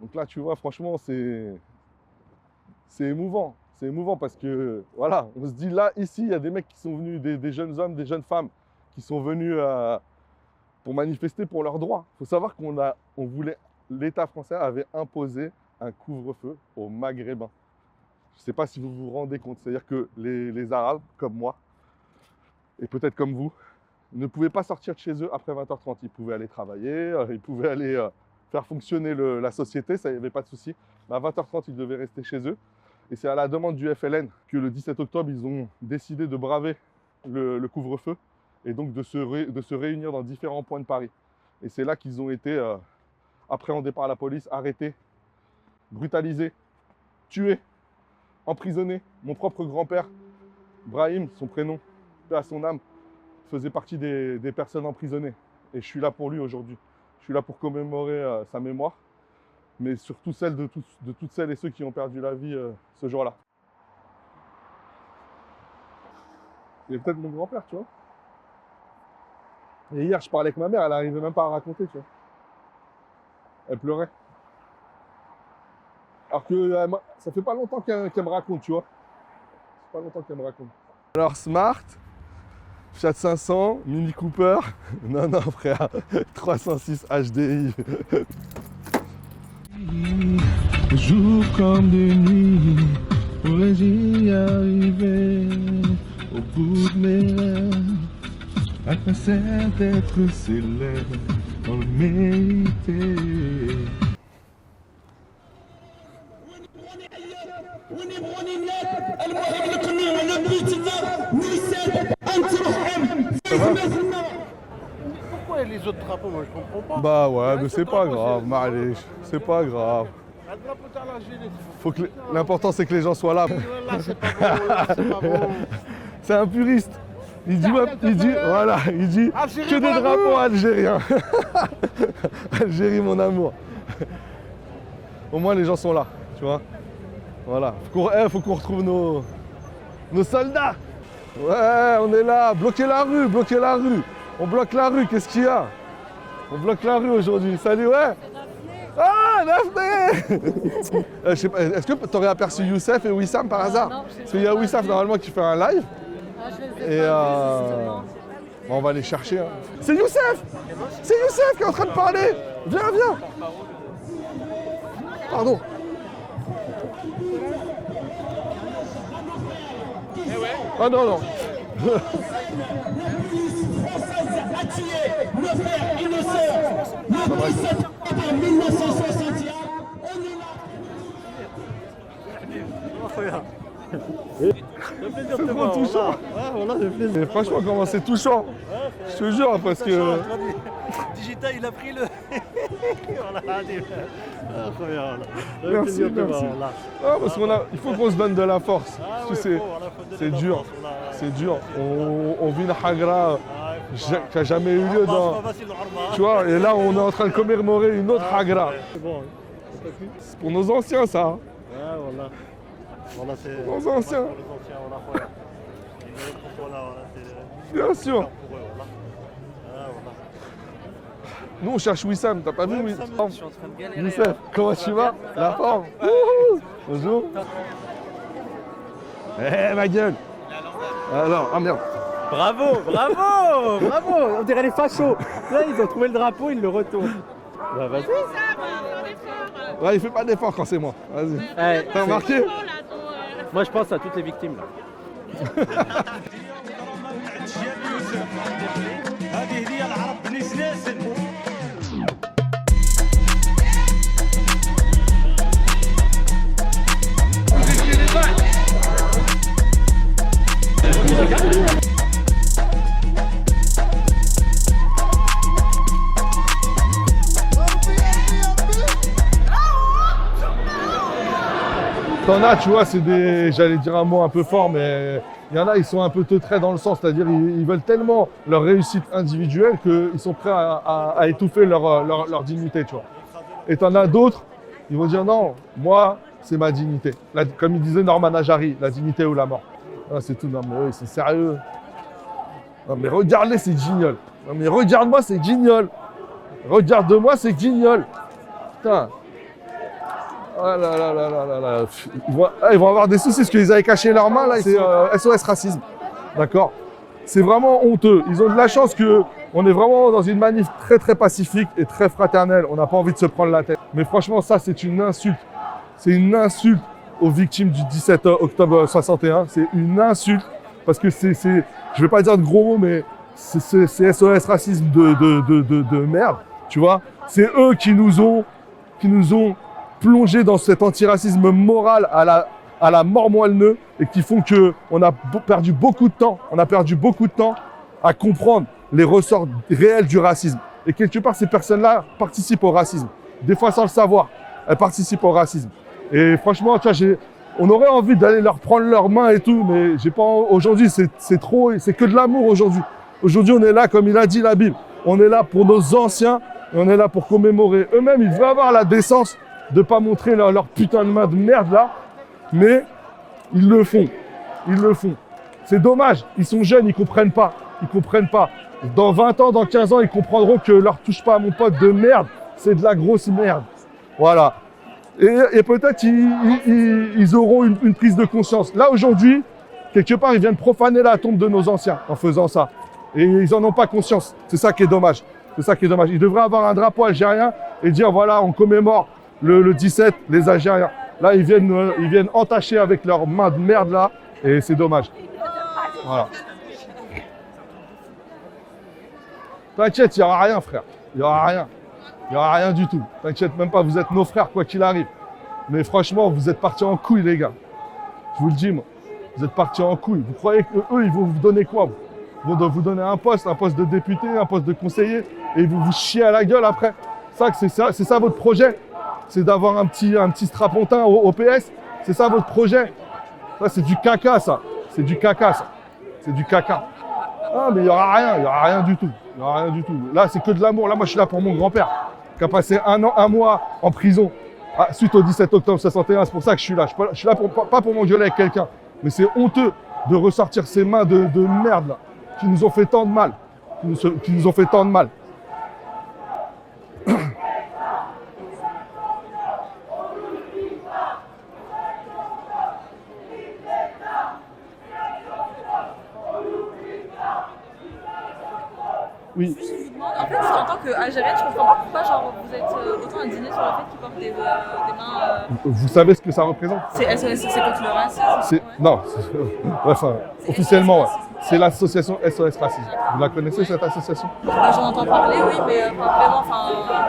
Donc là, tu vois, franchement, c'est c'est émouvant. C'est émouvant parce que, voilà, on se dit là, ici, il y a des mecs qui sont venus, des, jeunes hommes, des jeunes femmes qui sont venus euh, pour manifester pour leurs droits. Il faut savoir qu'on voulait, l'État français avait imposé un couvre-feu aux Maghrébins. Je ne sais pas si vous vous rendez compte. C'est-à-dire que les Arabes, comme moi, et peut-être comme vous, ne pouvaient pas sortir de chez eux après 20h30. Ils pouvaient aller travailler, euh, ils pouvaient aller euh, faire fonctionner la société, ça n'y avait pas de souci. Mais à 20h30, ils devaient rester chez eux. Et c'est à la demande du FLN que le 17 octobre, ils ont décidé de braver le, couvre-feu et donc de se, ré- de se réunir dans différents points de Paris. Et c'est là qu'ils ont été euh, appréhendés par la police, arrêtés, brutalisés, tués, emprisonnés. Mon propre grand-père, Brahim, son prénom, paix à son âme, faisait partie des, personnes emprisonnées. Et je suis là pour lui aujourd'hui. Je suis là pour commémorer euh, sa mémoire, mais surtout celle de, toutes celles et ceux qui ont perdu la vie euh, ce jour-là. Il a peut-être mon grand-père, tu vois. Et hier, je parlais avec ma mère, elle n'arrivait même pas à raconter, tu vois. Elle pleurait. Alors que euh, ça fait pas longtemps qu'elle qu'elle me raconte, tu vois. Ça fait pas longtemps qu'elle me raconte. Alors, Smart, Fiat 500, Mini Cooper. Non, non, frère. 306 HDI. Jour comme de nuit, pourrais-y arriver au bout de mes rêves, après cet être célèbre, on le méritait. Pourquoi les autres drapeaux Moi je comprends pas. Bah ouais, mais Ouais, c'est ce pas grave, Malé. C'est pas grave. Faut que L'important, c'est que les gens soient là. Là c'est pas bon, là c'est pas bon. C'est un puriste. Il dit, ouais, il dit, voilà, il dit Algérie, que des drapeaux algériens. Algérie, mon amour. Au moins, les gens sont là, tu vois. Voilà. Faut qu'on eh, retrouve nos, nos soldats. Ouais, on est là. Bloquer la rue, bloquer la rue. On bloque la rue, qu'est-ce qu'il y a? On bloque la rue aujourd'hui. Salut, ouais. Ah, Daphné Euh, je sais pas, Est-ce que tu aurais aperçu Youssef et Wissam par hasard? non, Parce qu'il y a. Wissam normalement qui fait un live. Ah, je Et pas euh, bon, on va les chercher. hein. C'est Youssef C'est Youssef qui est en train de parler Viens, viens Pardon. Ah non, non. C'est trop touchant. Mais franchement, comment c'est touchant. Je te jure, parce que... Digital, il a pris le. Merci, merci. là. Ah, parce qu'on a... il faut qu'on se donne de la force. Ah c'est... dur. C'est dur. On, on vit une hagra Ah, qui n'a jamais eu lieu Ah, dans... Tu vois, et là, on est en train de commémorer une autre Ah, hagra. C'est pour nos anciens, ça. Ah, c'est. Nos anciens. Pour les anciens, voilà, voilà. Ils méritent qu'on soit là, voilà, c'est- Bien sûr. pour eux, voilà. Ah, voilà. Nous, on cherche Wissam. T'as pas vu Ouais, Wissam Wissam, Je suis en train de galérer. Youssef, comment tu vas La forme Wouhou Bonjour. Eh, ma gueule Alors, ah merde. Bravo, bravo, bravo On dirait les fachos. Là, ils ont trouvé le drapeau, ils le retournent. Bah, vas-y. Ouais, il fait pas d'effort quand c'est moi. Vas-y. Eh, T'as remarqué moi, je pense à toutes les victimes. Là. T'en as, tu vois, c'est des. J'allais dire un mot un peu fort, mais il y en a, ils sont un peu teutrés dans le sens, c'est-à-dire ils, veulent tellement leur réussite individuelle qu'ils sont prêts à, étouffer leur, leur, dignité, tu vois. Et t'en as d'autres, ils vont dire non, moi, c'est ma dignité. Comme il disait Norman Ajari, la dignité ou la mort. Ah, c'est tout, non, mais eux, c'est sérieux. Non, mais regarde-les, c'est Gignol. Non, mais regarde-moi, c'est Gignol. Regarde-moi ces guignols. Putain. Ah là là là là là là. Ils vont, ah, ils vont avoir des soucis parce qu'ils avaient caché leurs mains là. C'est euh, SOS racisme. D'accord C'est vraiment honteux. Ils ont de la chance que on est vraiment dans une manif très très pacifique et très fraternelle. On n'a pas envie de se prendre la tête. Mais franchement, ça c'est une insulte. C'est une insulte aux victimes du 17 octobre 61. C'est une insulte parce que c'est, c'est- je vais pas dire de gros mots, mais c'est, SOS racisme de, de, de, de, de merde. Tu vois C'est eux qui nous ont, qui dans cet antiracisme moral à la, à la mort moelle et qui font que on a perdu beaucoup de temps. On a perdu beaucoup de temps à comprendre les ressorts réels du racisme. Et quelque part, ces personnes-là participent au racisme. Des fois sans le savoir, elles participent au racisme. Et franchement, on aurait envie d'aller leur prendre leurs mains et tout, mais j'ai pas. Aujourd'hui, c'est, trop, c'est que de l'amour aujourd'hui. Aujourd'hui, on est là, comme il a dit la Bible, on est là pour nos anciens, et on est là pour commémorer. Eux-mêmes, ils devraient avoir la décence de pas montrer leur, leur putain de main de merde là, mais ils le font. Ils le font. C'est dommage. Ils sont jeunes, ils comprennent pas. Ils comprennent pas. Dans 20 ans, dans 15 ans, ils comprendront que leur touche pas à mon pote de merde, c'est de la grosse merde. Voilà. Et, peut-être ils, auront une, prise de conscience. Là, aujourd'hui, quelque part, ils viennent profaner la tombe de nos anciens en faisant ça. Et ils en ont pas conscience. C'est ça qui est dommage. C'est ça qui est dommage. Ils devraient avoir un drapeau algérien et dire voilà, on commémore le, le 17 les Algériens. Là, ils viennent, euh, ils viennent entacher avec leurs mains de merde là, et c'est dommage. Voilà. T'inquiète, il n'y aura rien, frère. Il n'y aura rien. Il n'y aura rien du tout. T'inquiète même pas, vous êtes nos frères, quoi qu'il arrive. Mais franchement, vous êtes partis en couille, les gars. Je vous le dis, moi. Vous êtes partis en couille. Vous croyez qu'eux, ils vont vous donner quoi vous? Ils vont vous donner un poste, un poste de député, un poste de conseiller, et vont vous chier à la gueule après. Ça, que c'est ça, c'est ça votre projet? C'est d'avoir un petit, un petit strapontin au, au PS C'est ça votre projet? Ça, c'est du caca, ça. C'est du caca, ça. C'est du caca. Ah, mais il n'y aura rien, il n'y aura rien du tout. Il n'y aura rien du tout. Là, c'est que de l'amour. Là, moi, je suis là pour mon grand-père, qui a passé un an, un mois en prison ah, suite au 17 octobre 61. C'est pour ça que je suis là. Je suis, je suis là pour, pas- pour m'engueuler avec quelqu'un. Mais c'est honteux de ressortir ces mains de, de merde, là, qui nous ont fait tant de mal. Qui nous ont fait tant de mal. Oui. Juste, je vous demande, en fait, en tant qu'Algérienne, je comprends pas pourquoi genre, vous êtes euh, autant indigné sur le fait qu'ils portent des, euh, des mains. euh, Vous savez ce que ça représente C'est SOS, contre le racisme ouais. non, enfin, officiellement, ouais. C'est l'association SOS Racisme. Vous la connaissez cette association? Bah, J'en entends parler, oui, mais euh, pas vraiment, enfin,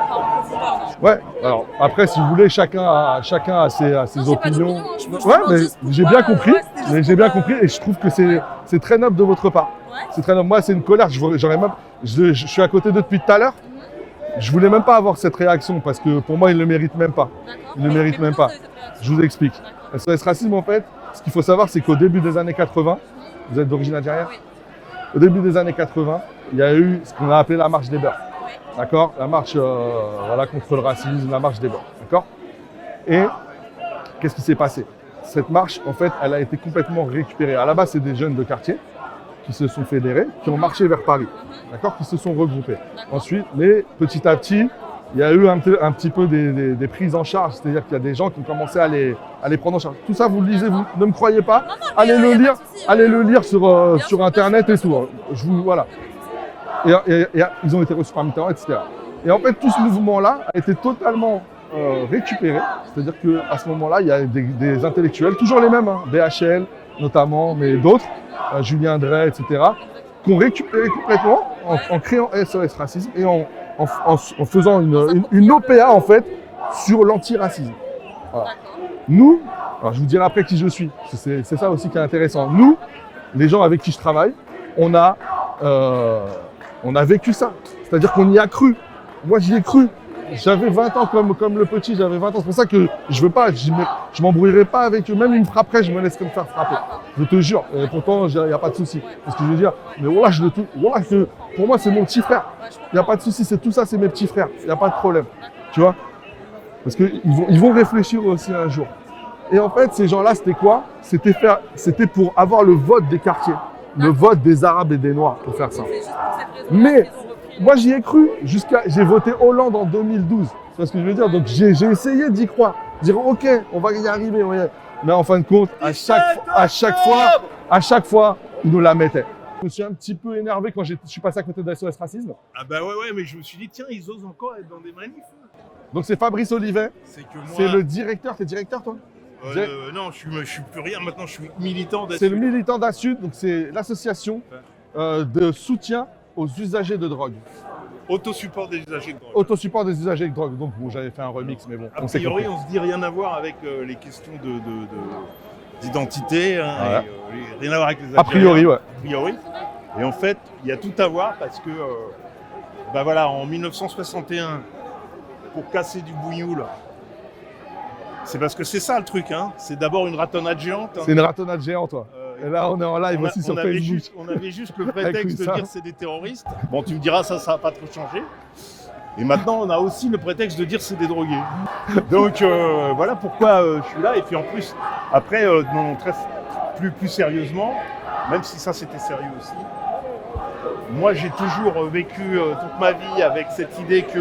pas en profondeur, non. Ouais. Alors après, si vous voulez, chacun a, chacun a ses, a ses Non, j'ai pas opinions. hein, je me- je ouais, mais juste j'ai bien euh, compris. ouais, mais j'ai bien euh, compris et je trouve que c'est très noble de votre part. C'est très noble. Moi, c'est une colère. J'aurais même, je, je suis à côté d'eux depuis tout à l'heure. Je voulais même pas avoir cette réaction parce que pour moi, ils ne le méritent même pas. Il ne mérite mais même pas. Je vous explique. SOS Racisme, en fait, ce qu'il faut savoir, c'est qu'au début des années 80, vous êtes d'origine algérienne? Oui. Au début des années 80, il y a eu ce qu'on a appelé la marche des beurs. Oui. D'accord? La marche euh, voilà, contre le racisme, la marche des beurs. D'accord? Et qu'est-ce qui s'est passé? Cette marche, en fait, elle a été complètement récupérée. À la base, c'est des jeunes de quartier qui se sont fédérés, qui ont marché vers Paris. D'accord Qui se sont regroupés. Ensuite, mais petit à petit, il y a eu un, petit peu des, des- des prises en charge, c'est-à-dire qu'il y a des gens qui ont commencé à les, à les prendre en charge. Tout ça, vous le lisez, vous ne me croyez pas? Non, non, mais, Allez le lire, allez le lire sur, euh, sur internet et tout. hein. Je vous voilà. Et, et- et ils ont été reçus par Mitterrand, etc. Et en fait, tout ce mouvement-là a été totalement euh, récupéré. C'est-à-dire qu'à ce moment-là, il y a des, des intellectuels, toujours les mêmes, hein, BHL notamment, mais d'autres, euh, Julien Drey, etc., qui ont récupéré complètement en, en créant SOS Racisme et en, en- en- en faisant une, une- une OPA en fait sur l'antiracisme. Nous, alors je vous dirai après qui je suis, c'est ça aussi qui est intéressant. Nous, les gens avec qui je travaille, on a, euh, on a vécu ça. C'est-à-dire qu'on y a cru. Moi, j'y ai cru. J'avais 20 ans comme, comme le petit, j'avais 20 ans. C'est pour ça que je veux pas, je je m'embrouillerai pas avec eux. Même une frapperait, je me laisserai me faire frapper. Je te jure. Et pourtant, il n'y a pas de souci. C'est ce que je veux dire. Mais voilà, je le tout. Voilà, que pour moi, c'est mon petit frère. Il n'y a pas de souci, c'est tout ça, c'est mes petits frères. Il n'y a pas de problème. Tu vois? Parce qu'ils vont, ils vont réfléchir aussi un jour. Et en fait, ces gens-là, c'était quoi? C'était faire, c'était pour avoir le vote des quartiers, le vote des Arabes et des Noirs, pour faire ça. Mais- moi j'y ai cru jusqu'à. J'ai voté Hollande en 2012. C'est ce que je veux dire? Donc j'ai j'ai essayé d'y croire. Dire ok, on va y arriver. on y. Mais en fin de compte, à chaque, à chaque fois, à chaque fois, ils nous la mettaient. Je me suis un petit peu énervé quand je suis passé à côté de SOS Racisme. Ah bah ouais, ouais, mais je me suis dit, tiens, ils osent encore être dans des manifs. Donc c'est Fabrice Olivet, C'est que moi, c'est le directeur. T'es directeur toi? Euh, euh, non, je suis, je suis plus rien. Maintenant, je suis militant C'est le d'Assud. militant d'Assud, donc c'est l'association euh, de soutien aux usagers de drogue. Autosupport des usagers de drogue. Autosupport des usagers de drogue. Donc bon, j'avais fait un remix, mais bon, A on priori, on se dit rien à voir avec euh, les questions de, de- de- d'identité, hein, et, euh, rien à voir avec les A priori, ouais. a priori. Et en fait, il y a tout à voir parce que, euh, bah voilà, en 1961, pour casser du bougnoul, c'est parce que c'est ça le truc, hein. C'est d'abord une ratonnade géante. hein. C'est une ratonnade géante, toi. Euh, Et là, on est en live on, a- aussi on sur avait Facebook. juste, on avait juste le prétexte de dire c'est des terroristes. Bon, tu me diras, ça, ça n'a pas trop changé. Et maintenant, on a aussi le prétexte de dire c'est des drogués. Donc euh, voilà pourquoi euh, je suis là. Et puis en plus, après, euh, non, très, plus, plus sérieusement, même si ça c'était sérieux aussi, moi j'ai toujours euh, vécu toute ma vie avec cette idée que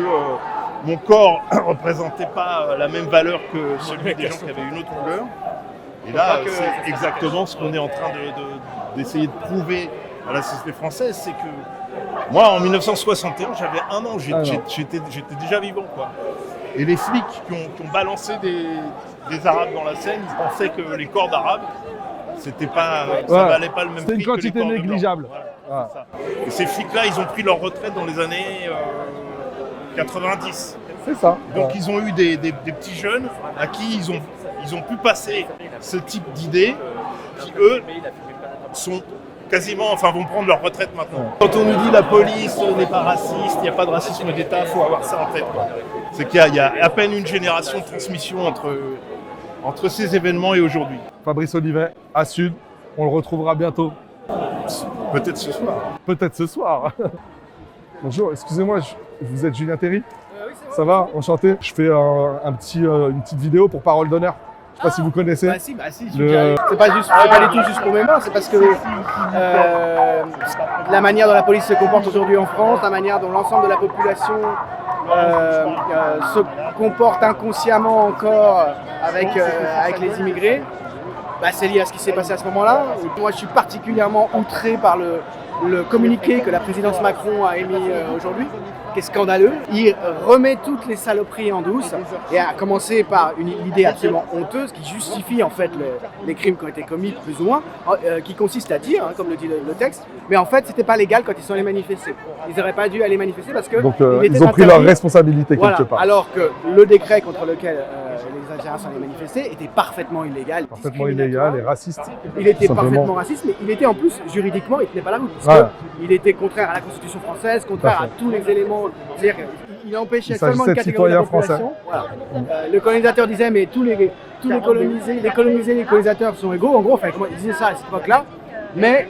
mon corps représentait pas la même valeur que celui des gens qui avaient une autre couleur. Et là, euh, c'est exactement ce qu'on est en train de- de- d'essayer de, prouver à la société française, c'est que moi, en 1961, j'avais un an, Ah j'étais déjà vivant, quoi. Et les flics qui ont, qui ont balancé des, des Arabes dans la Seine, ils pensaient que les corps d'Arabes, c'était pas, ça valait pas le même C'était une prix que les quantité négligeable. Voilà, c'est ça. Et ces flics-là, ils ont pris leur retraite dans les années euh, 90. C'est ça. Donc Ouais. ils ont eu des, des- des petits jeunes à qui ils ont, ils ont pu passer ce type d'idées qui, eux, sont quasiment, enfin, vont prendre leur retraite maintenant. Quand on nous dit la police n'est pas raciste, il n'y a pas de racisme d'État, il faut avoir ça en tête. C'est qu'il y, a- il y a à peine une génération de transmission entre, entre ces événements et aujourd'hui. Fabrice Olivet, à Sud. On le retrouvera bientôt. Peut-être ce soir. Peut-être ce soir. Bonjour, excusez-moi, vous êtes Julien Terry? Ça va? Enchanté. Je fais un, un petit, euh, une petite vidéo pour Parole d'honneur. Je sais pas si vous connaissez. Bah si, bah si, Le- c'est pas juste, pas du tout juste pour mes mains, c'est parce que euh, la manière dont la police se comporte aujourd'hui en France, la manière dont l'ensemble de la population euh, euh, se comporte inconsciemment encore avec, avec les immigrés, bah, c'est lié à ce qui s'est passé à ce moment-là. Moi, je suis particulièrement outré par le, le communiqué que la présidence Macron a émis aujourd'hui, qui est scandaleux. Il remet toutes les saloperies en douce, et à commencer par une idée absolument honteuse qui justifie en fait le- les crimes qui ont été commis, plus ou moins, euh, qui consiste à dire, hein, comme le dit le, le texte, mais en fait, c'était pas légal quand ils sont allés manifester. Ils n'auraient pas dû aller manifester parce que Donc euh, ils ont pris leur responsabilité Voilà. quelque part. Alors que le décret contre lequel euh, les Algériens sont allés manifester était parfaitement illégal, Parfaitement illégal et raciste. Il était parfaitement raciste, mais il était en plus juridiquement, il tenait pas la route. Parce que il était contraire à la Constitution française, contraire à tous les éléments. C'est-à-dire qu'il empêchait Il seulement s'agissait une catégorie de la citoyens population. Voilà. Euh, le colonisateur disait, mais tous les, tous les colonisés, les colonisés, les colonisateurs sont égaux. En gros, enfin, il disait ça à cette époque-là. Mais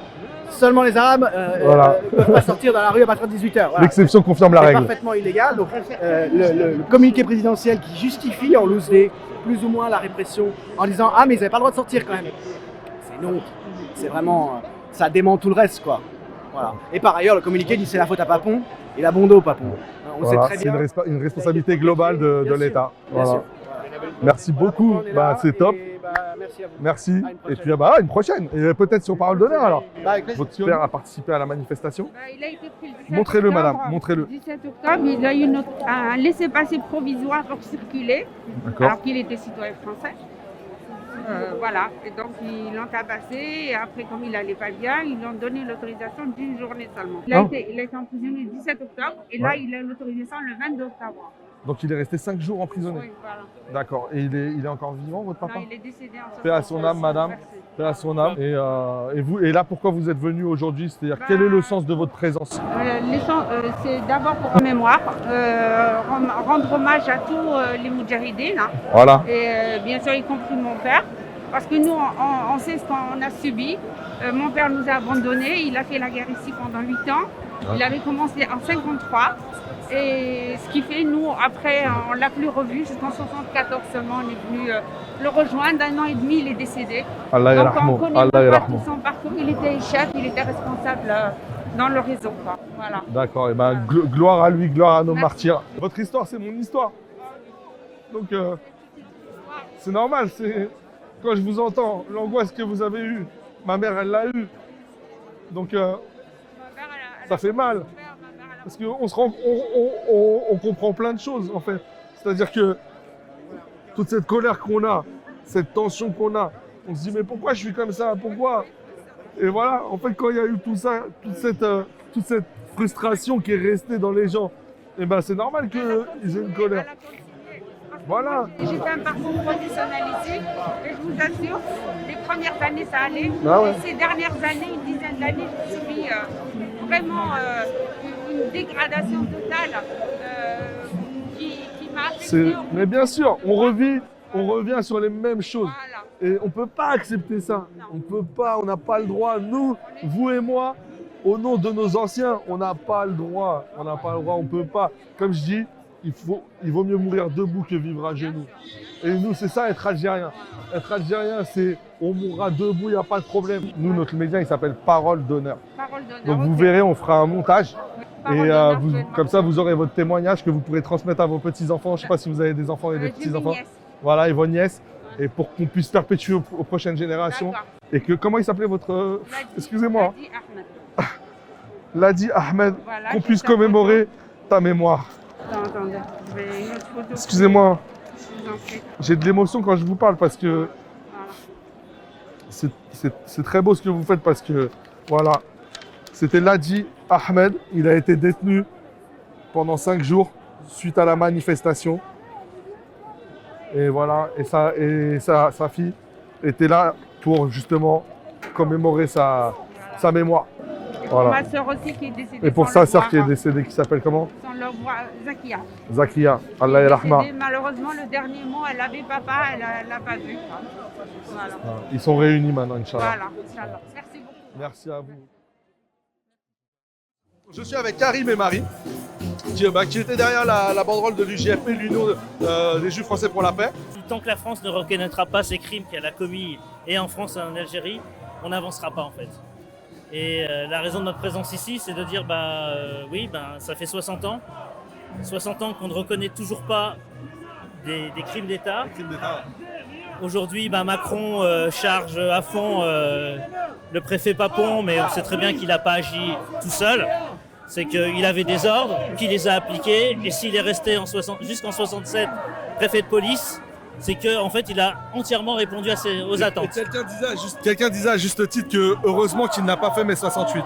seulement les Arabes euh, Voilà. euh, peuvent pas sortir dans la rue à partir de 18h. Voilà. L'exception confirme la C'est règle. parfaitement illégal. Donc, euh, le, communiqué présidentiel qui justifie en loose plus ou moins la répression en disant Ah, mais ils n'avaient pas le droit de sortir quand même. C'est non. C'est vraiment. euh, Ça dément tout le reste, quoi. Voilà. Et par ailleurs, le communiqué dit c'est la faute à Papon et la bonde au Papon. On Voilà, sait très c'est bien. une, responsabilité globale de, l'État. Voilà. Merci beaucoup. Bah, c'est top. et, bah, merci à vous. Merci. À Et puis ah bah, à une prochaine. Et peut-être sur Parole d'honneur alors. Bah, avec. Votre père a participé à la manifestation. Bah, il a été pris le 17 Montrez-le, madame, montrez-le. Le 17 octobre, il a eu un laissez-passer provisoire pour circuler, alors qu'il était citoyen français. Euh, voilà, et donc ils l'ont tabassé, et après, comme il allait pas bien, ils lui ont donné l'autorisation d'une journée seulement. Il a, Ah. été, il a été emprisonné le 17 octobre, et là, il a l'autorisation le 22 octobre. Donc il est resté 5 jours emprisonné. Oui, voilà. D'accord. Et il est, il est encore vivant, votre papa Non, il est décédé en Paix à son âme, madame. Paix à son âme. Et, euh, et vous, et là, pourquoi vous êtes venu aujourd'hui? C'est-à-dire, Bah- quel est le sens de votre présence? Euh, euh, c'est d'abord pour la mémoire, euh, rend- rendre hommage à tous les Moudjahidines, hein. Voilà. et bien sûr y compris mon père, parce que nous on, sait ce qu'on a subi. Mon père nous a abandonnés, il a fait la guerre ici pendant 8 ans, il avait commencé en 53, et ce qui fait, nous après on l'a plus revu jusqu'en 74 seulement, on est venu euh, le rejoindre, d'un an et demi il est décédé. Allah Donc on connaît Allah pas tout son parcours, il était chef, il était responsable euh, dans le réseau. quoi. Voilà. D'accord, et ben glo- gloire à lui, gloire à nos martyrs. Votre histoire, c'est mon histoire. Donc, euh, c'est normal, c'est quand je vous entends, l'angoisse que vous avez eue, ma mère, elle l'a eue. Donc, euh, ça fait mal. Parce qu'on se rend, on, on- on- on comprend plein de choses, en fait. C'est-à-dire que toute cette colère qu'on a, cette tension qu'on a, on se dit, mais pourquoi je suis comme ça? Pourquoi? Et voilà, en fait, quand il y a eu tout ça, toute cette, euh, toute cette frustration qui est restée dans les gens, et ben c'est normal qu'ils aient une colère. Voilà. J'ai fait un parcours professionnel ici et je vous assure, les premières années ça allait. Ah ouais. Et ces dernières années, une dizaine d'années, j'ai subi euh, vraiment euh, une dégradation totale euh, qui, qui m'a affectée. Mais bien sûr, on revit, on revient sur les mêmes choses. Voilà. Et on peut pas accepter ça. On peut pas, on n'a pas le droit. Nous, vous et moi, au nom de nos anciens, on n'a pas le droit. On n'a pas le droit, on peut pas. Comme je dis, il, faut, il vaut mieux mourir debout que vivre à genoux. Et nous, c'est ça être algérien. Être algérien, c'est on mourra debout, il n'y a pas de problème. Nous, notre média, il s'appelle Parole d'honneur. Parole d'honneur. Donc vous verrez, on fera un montage. Et euh, vous- comme ça, vous aurez votre témoignage que vous pourrez transmettre à vos petits-enfants. Je ne sais pas si vous avez des enfants et Euh, des j'ai petits-enfants. Voilà, et vos nièces. Et pour qu'on puisse perpétuer aux, aux prochaines générations. Et que, comment il s'appelait votre... euh, Excusez-moi. Ladi Ahmed. Ladi Ahmed, Voilà, qu'on puisse commémorer ta mémoire. Excusez-moi, j'ai de l'émotion quand je vous parle parce que Voilà. c'est très beau ce que vous faites parce que, voilà, c'était Ladi Ahmed. Il a été détenu pendant cinq jours suite à la manifestation. Et voilà, et, sa, et sa, sa fille était là pour justement commémorer sa, sa mémoire. Pour Voilà. ma soeur aussi qui est décédée. Et pour sa sœur qui est décédée, qui s'appelle comment? Sans le voir, Zakia. Zakia, Allah rahma. décédée. Malheureusement, le dernier mot, elle avait papa, elle ne l'a pas vu. Voilà. Ils sont réunis maintenant, Inch'Allah. Voilà, Inch'Allah. Merci beaucoup. Merci à vous. Je suis avec Karim et Marie, qui, bah, qui étaient derrière la, la banderole de l'UJFP, l'Union euh, des Juifs français pour la paix. Tant que la France ne reconnaîtra pas ces crimes qu'elle a commis et en France et en Algérie, on n'avancera pas en fait. Et euh, la raison de notre présence ici, c'est de dire bah euh, oui, ben ça fait 60 ans, 60 ans qu'on ne reconnaît toujours pas des, des crimes d'État. Aujourd'hui, ben, Macron euh, charge à fond euh, le préfet Papon, mais on sait très bien qu'il n'a pas agi tout seul. C'est qu'il avait des ordres, qu'il les a appliqués, et s'il est resté en 60 jusqu'en 67 préfet de police, c'est qu'en en fait, il a entièrement répondu à ses- aux attentes. quelqu'un disait, à juste, quelqu'un disait à juste titre que heureusement qu'il n'a pas fait mai 68.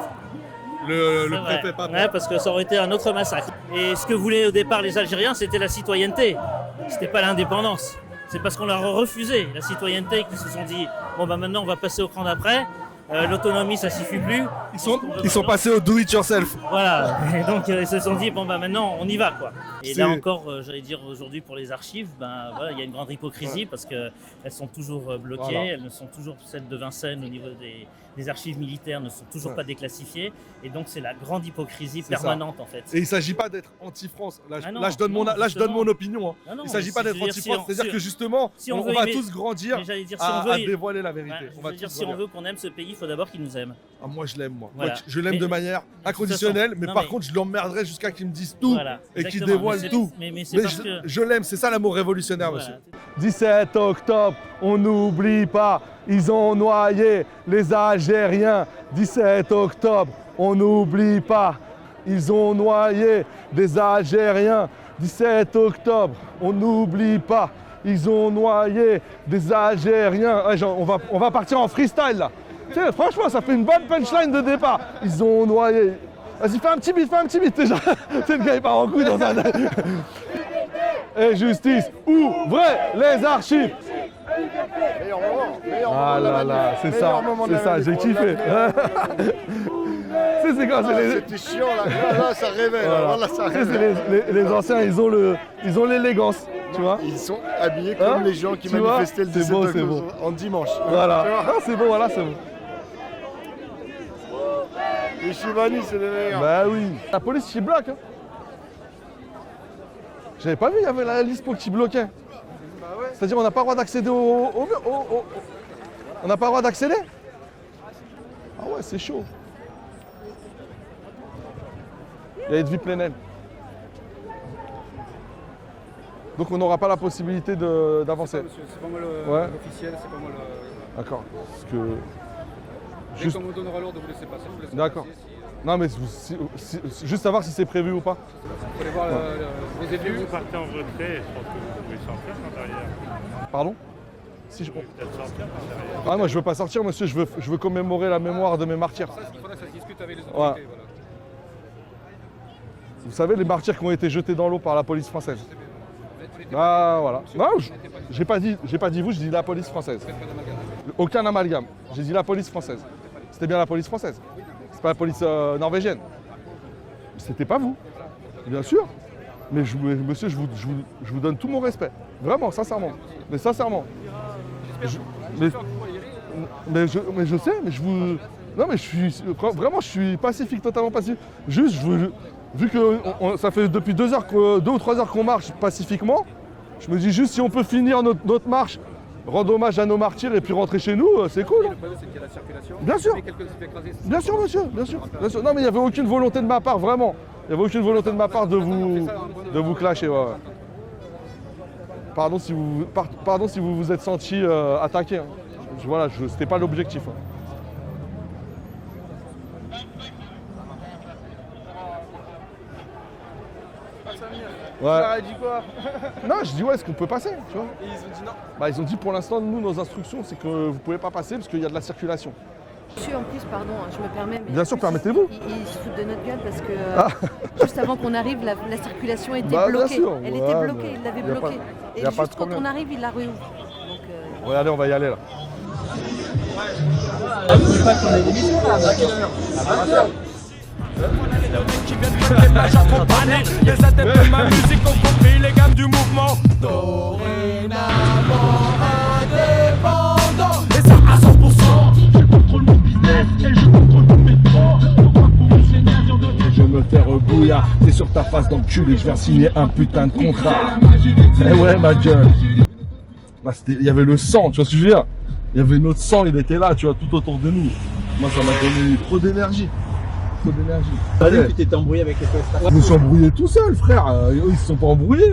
Le, préfet Papon. Ouais, parce que ça aurait été un autre massacre. Et ce que voulaient au départ les Algériens, c'était la citoyenneté. C'était pas l'indépendance. C'est parce qu'on leur a refusé la citoyenneté qu'ils se sont dit bon bah maintenant on va passer au cran d'après. Euh, L'autonomie ça suffit plus. Ils sont, ils sont passés au do it yourself. Voilà. Et donc euh, ils se sont dit bon bah maintenant on y va quoi. Et là encore, euh, j'allais dire aujourd'hui pour les archives, ben voilà, il y a une grande hypocrisie parce que elles sont toujours euh, bloquées, Voilà. elles ne sont toujours celles de Vincennes au niveau des, des archives militaires ne sont toujours Ouais. pas déclassifiées et donc c'est la grande hypocrisie ça. permanente en fait. Et il ne s'agit pas d'être anti-France. Là, je- Ah non, là, je donne mon, non, là, je donne justement. mon opinion. hein. Non, non, il ne s'agit pas d'être anti-France. C'est-à-dire que justement, si on, va aimer- tous grandir si à, on veut, à dévoiler la vérité. On va dire, si on veut qu'on aime ce pays, il faut d'abord qu'il nous aime. Ah, moi, je l'aime, moi. Voilà. Je l'aime de manière inconditionnelle, mais par contre, je l'emmerderai jusqu'à qu'ils me disent tout et dévoilent c'est- tout. mais- je, l'aime, c'est ça l'amour révolutionnaire, monsieur. 17 octobre, on n'oublie pas, ils ont noyé les Algériens. 17 octobre, on n'oublie pas, ils ont noyé des Algériens. 17 octobre, on n'oublie pas, ils ont noyé des Algériens. On, va, on va partir en freestyle là. Franchement, ça fait une bonne punchline de départ. Ils ont noyé. Vas-y, fais un petit beat, fais un petit beat déjà. Sais, le gars il part en couille dans un. Et justice, ouvrez les archives. Meilleur moment, meilleur Ah moment là là, c'est ça, c'est ça, j'ai kiffé. C'est quoi, Ah, les... C'était chiant là, là, ça révèle, Voilà. là, ça révèle. les, les- les anciens, ils ont le, ils ont l'élégance, tu vois. Ils sont habillés comme Hein les gens qui Tu manifestaient le C'est 17 beau, c'est octobre en dimanche. Voilà. Ah, c'est bon, voilà, c'est bon. Les Chivani, c'est les meilleurs. Bah oui. La police qui bloque. Hein. J'avais pas vu, il y avait la LISPO qui bloquait. C'est-à-dire, on n'a pas le droit d'accéder au, au mur. au- au- On n'a pas le droit d'accéder? Ah ouais, c'est chaud. Il y a Edwy Plenel. Donc on n'aura pas la possibilité d'avancer. C'est pas moi le- Ouais. l'officiel, c'est pas moi le. D'accord. Parce que. Dès Juste- qu'on vous donnera l'ordre de vous laisser passer, vous laissez D'accord. Si, Non mais si- si- si- juste savoir si c'est prévu ou pas. Vous allez voir Ouais. le- le- les élus. vous partez en retrait, je pense que vous pouvez sortir par derrière. Pardon? Si je... Vous pouvez peut-être sortir par derrière. Ah moi je veux pas sortir monsieur, je veux, je veux commémorer la mémoire de mes martyrs. Ça, il faudrait que ça se discute avec les Ouais. autorités. Voilà. Vous savez les martyrs qui ont été jetés dans l'eau par la police française. Ah voilà. Non, je- j'ai pas dit, j'ai pas dit vous, je dis la police française. Aucun amalgame. J'ai dit la police française. C'était bien la police française. Pas la police euh, norvégienne. C'était pas vous. Bien sûr. Mais je, monsieur, je vous, je vous- je vous donne tout mon respect. Vraiment, sincèrement. Mais sincèrement. Je- mais, mais je, mais je sais, mais je vous. Non, mais je suis. Vraiment, je suis pacifique, totalement pacifique. Juste, je veux- vu que on- ça fait depuis deux, heures que- deux ou trois heures qu'on marche pacifiquement, je me dis juste si on peut finir notre, notre marche, rendre hommage à nos martyrs et puis rentrer chez nous, euh, c'est cool. Le problème, c'est qu'il y a la circulation. Bien sûr. Bien sûr, monsieur, bien sûr, bien sûr. Non, mais il n'y avait aucune volonté de ma part, vraiment. Il n'y avait aucune volonté de ma part de vous, de vous clasher. ouais. Pardon si vous, par- pardon si vous vous êtes senti euh, attaqué. hein. Voilà, je, c'était pas l'objectif. hein. Ouais. Ça a dit quoi Non, je dis ouais, est-ce qu'on peut passer, tu vois Et ils ont dit non. Bah, ils ont dit pour l'instant, nous, nos instructions, c'est que vous pouvez pas passer parce qu'il y a de la circulation. Monsieur, en plus, pardon, hein, je me permets. mais Bien en sûr, permettez-vous. Ils, ils se foutent de notre gueule parce que euh, Ah. juste avant qu'on arrive, la, la circulation était Bah, bien bloquée. sûr, Elle ouais, était mais bloquée, il l'avait y a pas- bloquée. y Et a pas de juste quand problème. on arrive, il la réouvre. Donc, euh, Regardez, on va y aller là. Les adeptes de ma musique ont compris les gammes du mouvement. Dorénavant indépendant. Et ça à 100%. Je contrôle mon business et je contrôle mon métro. Je me fais rebouillard, c'est sur ta face d'enculé, je viens signer un putain de contrat. Eh ouais, ma gueule. Il y avait le sang, tu vois ce que je veux dire? Il y avait notre sang, il était là, tu vois, tout autour de nous. Moi, ça m'a donné trop d'énergie. Trop d'énergie. T'as vu Ouais. que tu t'étais embrouillé avec les Costa Je me suis embrouillé tout seul, frère. Euh, ils se sont pas embrouillés.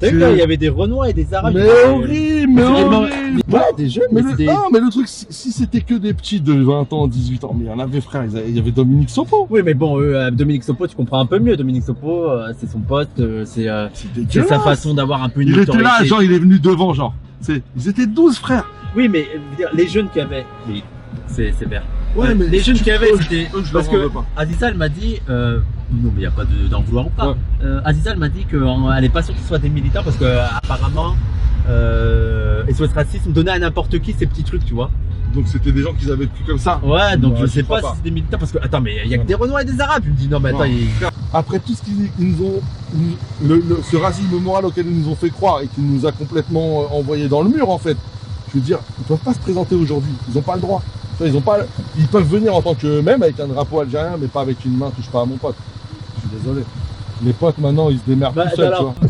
T'as vu qu'il y avait des Renois et des Arabes Mais horrible, mais horrible. Ouais, des jeunes, mais mais le, des- non, mais le truc, si, c'était que des petits de 20 ans, 18 ans, mais il y en avait, frère, avaient- il y avait Dominique Sopo. Oui, mais bon, euh, Dominique Sopo, tu comprends un peu mieux. Dominique Sopo, euh, c'est son pote, euh, c'est euh, sa façon d'avoir un peu une Il était là, genre, il est venu devant, genre. Ils étaient 12, frère. Oui, mais les jeunes qu'il y avait, oui, c'est c'est vert. Ouais, Euh, mais les jeunes tu- qu'il y avait, eux, c'était eux, je parce leur en que veux pas. Aziza, elle m'a dit, euh, non, mais il y a pas de- d'en vouloir ou pas. Euh, Aziza, elle m'a dit qu'elle est pas sûre que ce soit des militants parce que euh, apparemment, euh, SOS Racisme donnait à n'importe qui ces petits trucs, tu vois. Donc c'était des gens qui avaient cru comme ça. Ouais, donc Ouais, je sais pas, si c'est des militants parce que attends, mais il y a que des Renois et des Arabes. Je me dis non, mais attends, Non. il- Après tout ce qu'ils ils nous ont, le, le- ce racisme moral auquel ils nous ont fait croire et qui nous a complètement euh, envoyé dans le mur en fait. Je veux dire, ils peuvent pas se présenter aujourd'hui. Ils n'ont pas le droit. Tu vois, Ils ont pas, ils peuvent venir en tant qu'eux-mêmes avec un drapeau algérien, mais pas avec une main touche pas à mon pote. Je suis désolé. Les potes maintenant, ils se démerdent Bah, tout seuls, tu alors- vois.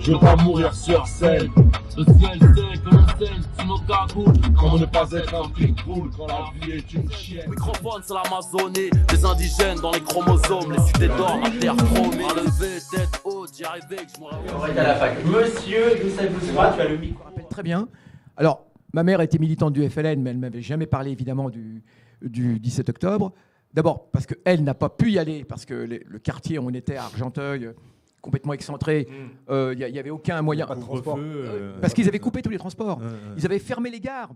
Je veux pas mourir sur scène. Le ciel sait que l'on sait, tu me cagoules. Comment ne pas être un pitbull quand la vie est une chienne? Microphone, c'est l'Amazonie. Des indigènes dans les chromosomes. Les cités d'or, ma terre chromée. À lever, tête haute, j'y arrivais que je au On va être à la fac. Monsieur Youssef Boussoura, tu as le micro. Très bien. Alors, ma mère était militante du FLN, mais elle ne m'avait jamais parlé évidemment du, du 17 octobre. D'abord parce qu'elle n'a pas pu y aller, parce que les- le quartier où on était à Argenteuil, euh, complètement excentré, euh, il n'y avait aucun moyen. pas de transport. Euh, euh, parce qu'ils avaient coupé tous les transports. Ouais. Ils avaient fermé les gares.